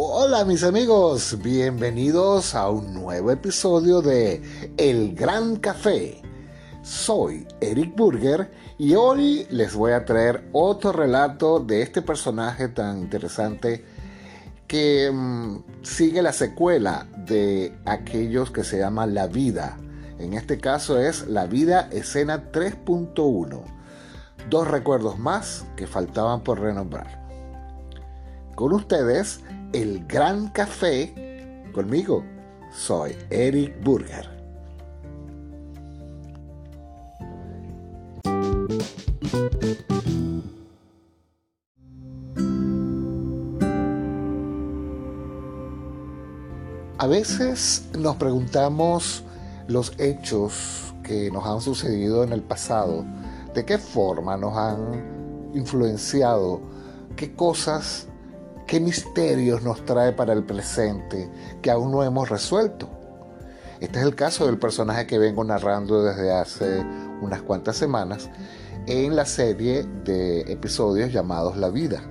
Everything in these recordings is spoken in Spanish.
Hola mis amigos, bienvenidos a un nuevo episodio de El Gran Café. Soy Eric Burger y hoy les voy a traer otro relato de este personaje tan interesante que mm, sigue la secuela de aquellos que se llama La Vida. En este caso es La Vida Escena 3.1. Dos recuerdos más que faltaban por renombrar. Con ustedes, el Gran Café. Conmigo, soy Eric Burger. A veces nos preguntamos los hechos que nos han sucedido en el pasado, de qué forma nos han influenciado, qué cosas, qué misterios nos trae para el presente que aún no hemos resuelto. Este es el caso del personaje que vengo narrando desde hace unas cuantas semanas en la serie de episodios llamados La vida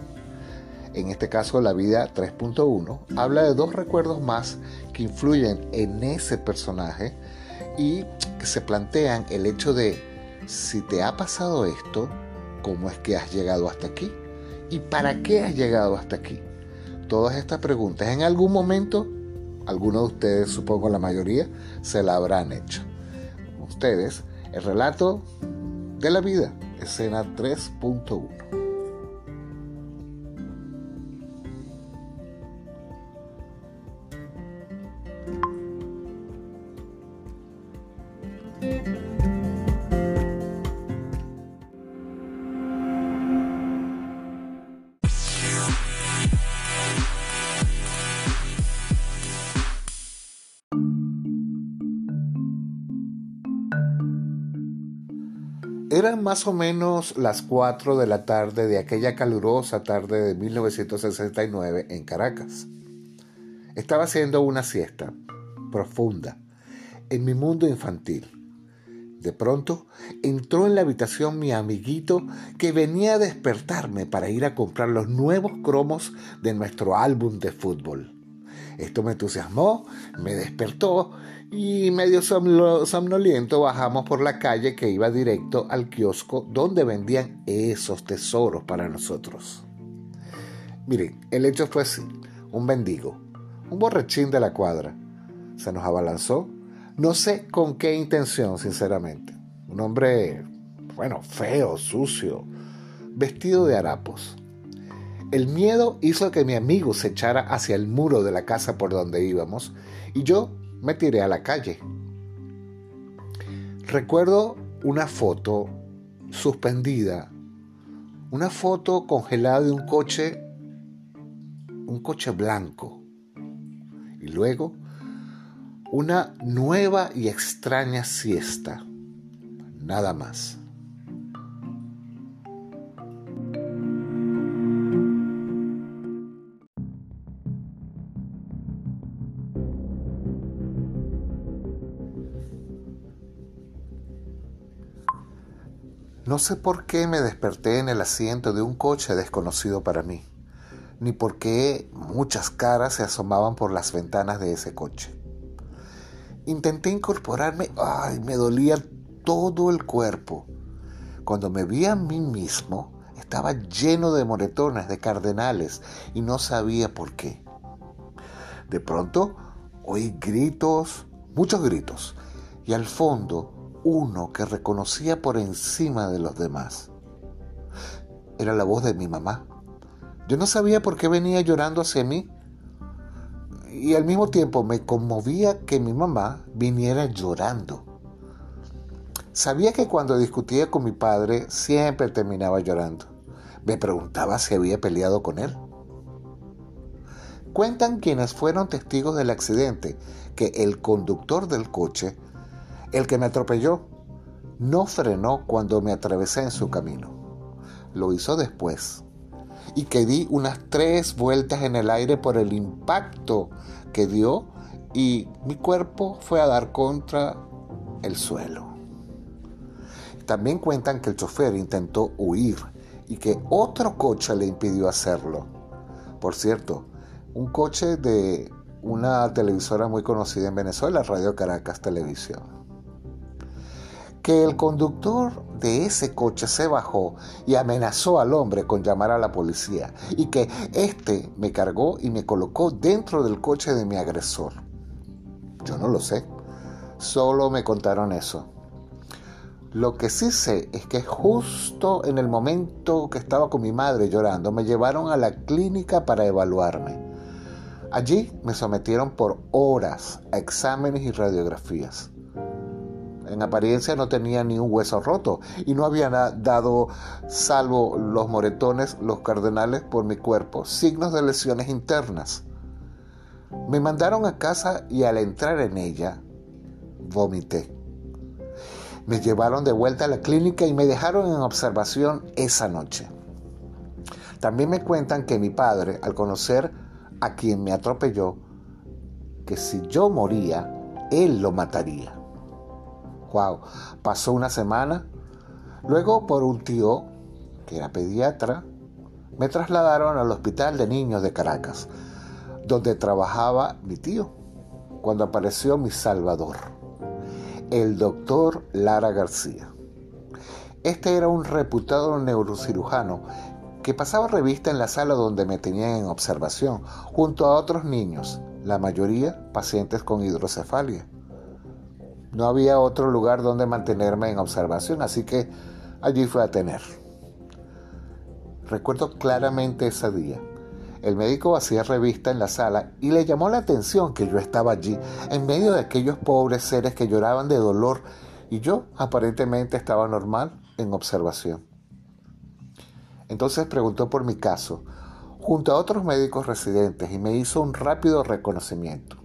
en este caso la vida 3.1, habla de dos recuerdos más que influyen en ese personaje y que se plantean el hecho de si te ha pasado esto, ¿cómo es que has llegado hasta aquí? ¿Y para qué has llegado hasta aquí? Todas estas preguntas en algún momento, algunos de ustedes, supongo la mayoría, se la habrán hecho. Ustedes, el relato de la vida, escena 3.1. Eran más o menos las 4 de la tarde de aquella calurosa tarde de 1969 en Caracas. Estaba haciendo una siesta profunda en mi mundo infantil. De pronto entró en la habitación mi amiguito que venía a despertarme para ir a comprar los nuevos cromos de nuestro álbum de fútbol. Esto me entusiasmó, me despertó y medio somnoliento bajamos por la calle que iba directo al kiosco donde vendían esos tesoros para nosotros. Miren, el hecho fue así. Un mendigo, un borrachín de la cuadra, se nos abalanzó, no sé con qué intención, sinceramente. Un hombre, bueno, feo, sucio, vestido de harapos. El miedo hizo que mi amigo se echara hacia el muro de la casa por donde íbamos y yo me tiré a la calle. Recuerdo una foto suspendida, una foto congelada de un coche, un coche blanco. Y luego una nueva y extraña siesta. Nada más. No sé por qué me desperté en el asiento de un coche desconocido para mí, ni por qué muchas caras se asomaban por las ventanas de ese coche. Intenté incorporarme, ay, me dolía todo el cuerpo. Cuando me vi a mí mismo, estaba lleno de moretones, de cardenales, y no sabía por qué. De pronto oí gritos, muchos gritos, y al fondo uno que reconocía por encima de los demás. Era la voz de mi mamá. Yo no sabía por qué venía llorando hacia mí y al mismo tiempo me conmovía que mi mamá viniera llorando. Sabía que cuando discutía con mi padre siempre terminaba llorando. Me preguntaba si había peleado con él. Cuentan quienes fueron testigos del accidente que el conductor del coche el que me atropelló no frenó cuando me atravesé en su camino. Lo hizo después. Y que di unas tres vueltas en el aire por el impacto que dio y mi cuerpo fue a dar contra el suelo. También cuentan que el chofer intentó huir y que otro coche le impidió hacerlo. Por cierto, un coche de una televisora muy conocida en Venezuela, Radio Caracas Televisión. Que el conductor de ese coche se bajó y amenazó al hombre con llamar a la policía y que éste me cargó y me colocó dentro del coche de mi agresor. Yo no lo sé, solo me contaron eso. Lo que sí sé es que justo en el momento que estaba con mi madre llorando, me llevaron a la clínica para evaluarme. Allí me sometieron por horas a exámenes y radiografías. En apariencia no tenía ni un hueso roto y no había dado, salvo los moretones, los cardenales por mi cuerpo, signos de lesiones internas. Me mandaron a casa y al entrar en ella, vomité. Me llevaron de vuelta a la clínica y me dejaron en observación esa noche. También me cuentan que mi padre, al conocer a quien me atropelló, que si yo moría, él lo mataría. Pasó una semana. Luego, por un tío, que era pediatra, me trasladaron al hospital de niños de Caracas, donde trabajaba mi tío, cuando apareció mi salvador el doctor Lara García. Este era un reputado neurocirujano que pasaba revista en la sala donde me tenían en observación, junto a otros niños, la mayoría pacientes con hidrocefalia. No había otro lugar donde mantenerme en observación, así que allí fue a tener. Recuerdo claramente ese día. El médico hacía revista en la sala y le llamó la atención que yo estaba allí, en medio de aquellos pobres seres que lloraban de dolor, y yo aparentemente estaba normal en observación. Entonces preguntó por mi caso, junto a otros médicos residentes, y me hizo un rápido reconocimiento.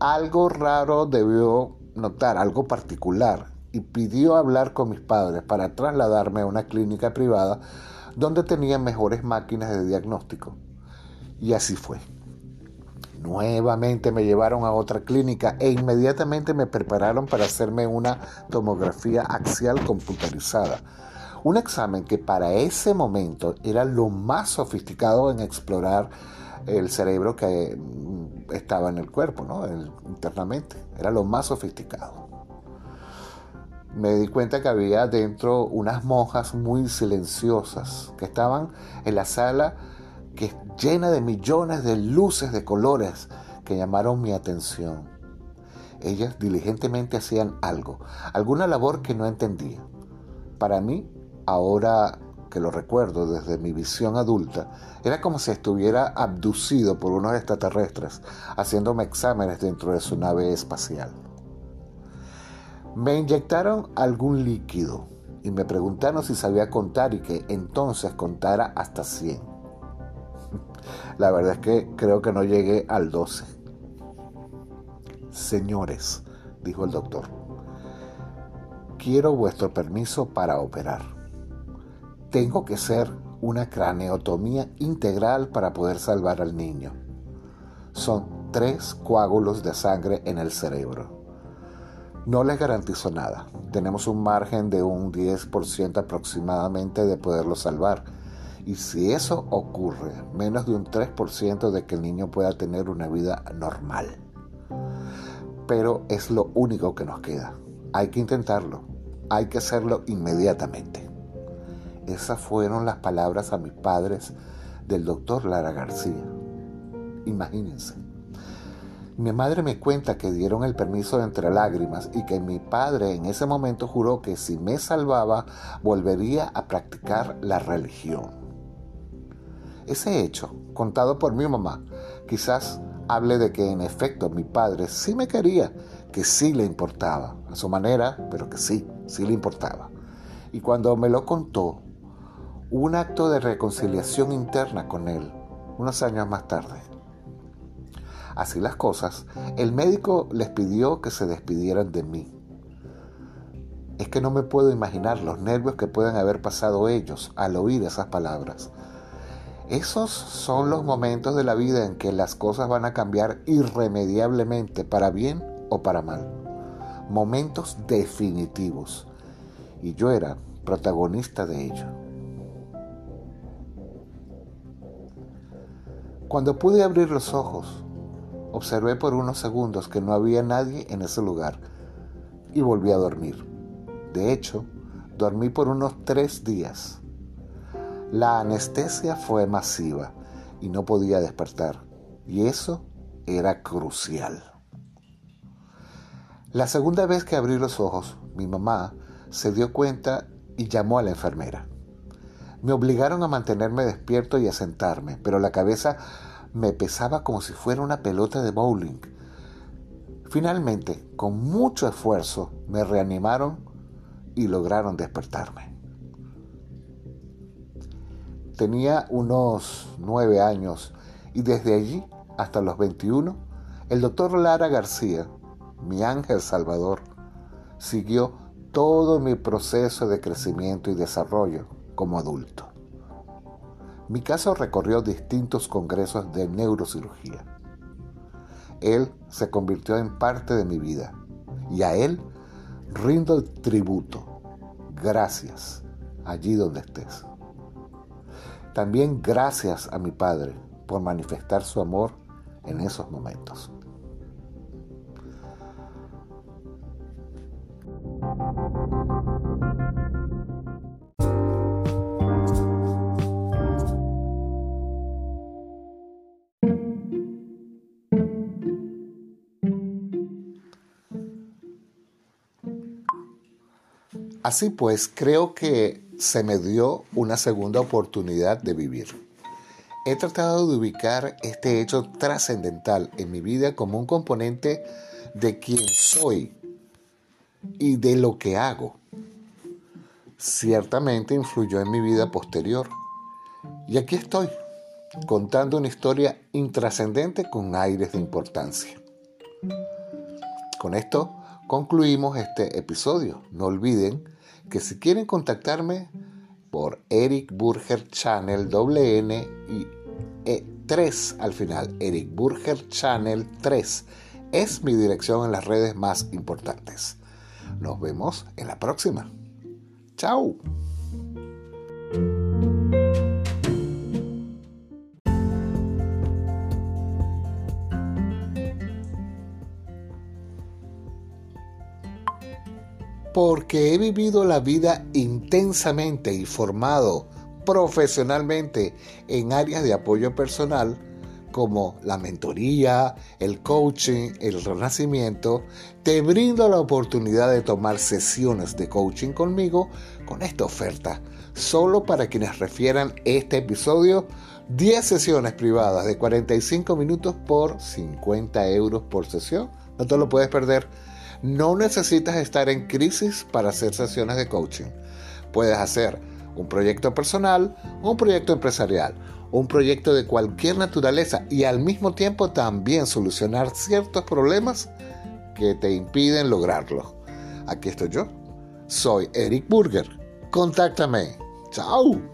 Algo raro debió notar, algo particular, y pidió hablar con mis padres para trasladarme a una clínica privada donde tenían mejores máquinas de diagnóstico. Y así fue. Nuevamente me llevaron a otra clínica e inmediatamente me prepararon para hacerme una tomografía axial computarizada. Un examen que para ese momento era lo más sofisticado en explorar el cerebro que mm, estaba en el cuerpo, ¿no? internamente. Era lo más sofisticado. Me di cuenta que había dentro unas monjas muy silenciosas que estaban en la sala que es llena de millones de luces de colores que llamaron mi atención. Ellas diligentemente hacían algo, alguna labor que no entendía. Para mí, ahora que lo recuerdo desde mi visión adulta, era como si estuviera abducido por unos extraterrestres, haciéndome exámenes dentro de su nave espacial. Me inyectaron algún líquido y me preguntaron si sabía contar y que entonces contara hasta 100. La verdad es que creo que no llegué al 12. Señores, dijo el doctor, quiero vuestro permiso para operar. Tengo que hacer una craneotomía integral para poder salvar al niño. Son tres coágulos de sangre en el cerebro. No les garantizo nada. Tenemos un margen de un 10% aproximadamente de poderlo salvar y si eso ocurre, menos de un 3% de que el niño pueda tener una vida normal. Pero es lo único que nos queda. Hay que intentarlo. Hay que hacerlo inmediatamente. Esas fueron las palabras a mis padres del doctor Lara García. Imagínense. Mi madre me cuenta que dieron el permiso entre lágrimas y que mi padre en ese momento juró que si me salvaba volvería a practicar la religión. Ese hecho, contado por mi mamá, quizás hable de que en efecto mi padre sí me quería, que sí le importaba, a su manera, pero que sí, sí le importaba. Y cuando me lo contó, un acto de reconciliación interna con él, unos años más tarde. Así las cosas, el médico les pidió que se despidieran de mí. Es que no me puedo imaginar los nervios que pueden haber pasado ellos al oír esas palabras. Esos son los momentos de la vida en que las cosas van a cambiar irremediablemente, para bien o para mal. Momentos definitivos. Y yo era protagonista de ello. Cuando pude abrir los ojos, observé por unos segundos que no había nadie en ese lugar y volví a dormir. De hecho, dormí por unos tres días. La anestesia fue masiva y no podía despertar. Y eso era crucial. La segunda vez que abrí los ojos, mi mamá se dio cuenta y llamó a la enfermera. Me obligaron a mantenerme despierto y a sentarme, pero la cabeza me pesaba como si fuera una pelota de bowling. Finalmente, con mucho esfuerzo, me reanimaron y lograron despertarme. Tenía unos nueve años y desde allí hasta los 21, el doctor Lara García, mi ángel salvador, siguió todo mi proceso de crecimiento y desarrollo como adulto. Mi caso recorrió distintos congresos de neurocirugía. Él se convirtió en parte de mi vida y a él rindo el tributo. Gracias allí donde estés. También gracias a mi Padre por manifestar su amor en esos momentos. Así pues, creo que se me dio una segunda oportunidad de vivir. He tratado de ubicar este hecho trascendental en mi vida como un componente de quién soy y de lo que hago. Ciertamente influyó en mi vida posterior. Y aquí estoy, contando una historia intrascendente con aires de importancia. Con esto concluimos este episodio. No olviden que si quieren contactarme por Eric Burger Channel doble N y e 3 al final, Eric Burger Channel 3 es mi dirección en las redes más importantes. Nos vemos en la próxima. Chao. Porque he vivido la vida intensamente y formado profesionalmente en áreas de apoyo personal como la mentoría, el coaching, el renacimiento, te brindo la oportunidad de tomar sesiones de coaching conmigo con esta oferta. Solo para quienes refieran este episodio, 10 sesiones privadas de 45 minutos por 50 euros por sesión. No te lo puedes perder. No necesitas estar en crisis para hacer sesiones de coaching. Puedes hacer un proyecto personal, un proyecto empresarial, un proyecto de cualquier naturaleza y al mismo tiempo también solucionar ciertos problemas que te impiden lograrlo. Aquí estoy yo. Soy Eric Burger. Contáctame. Chao.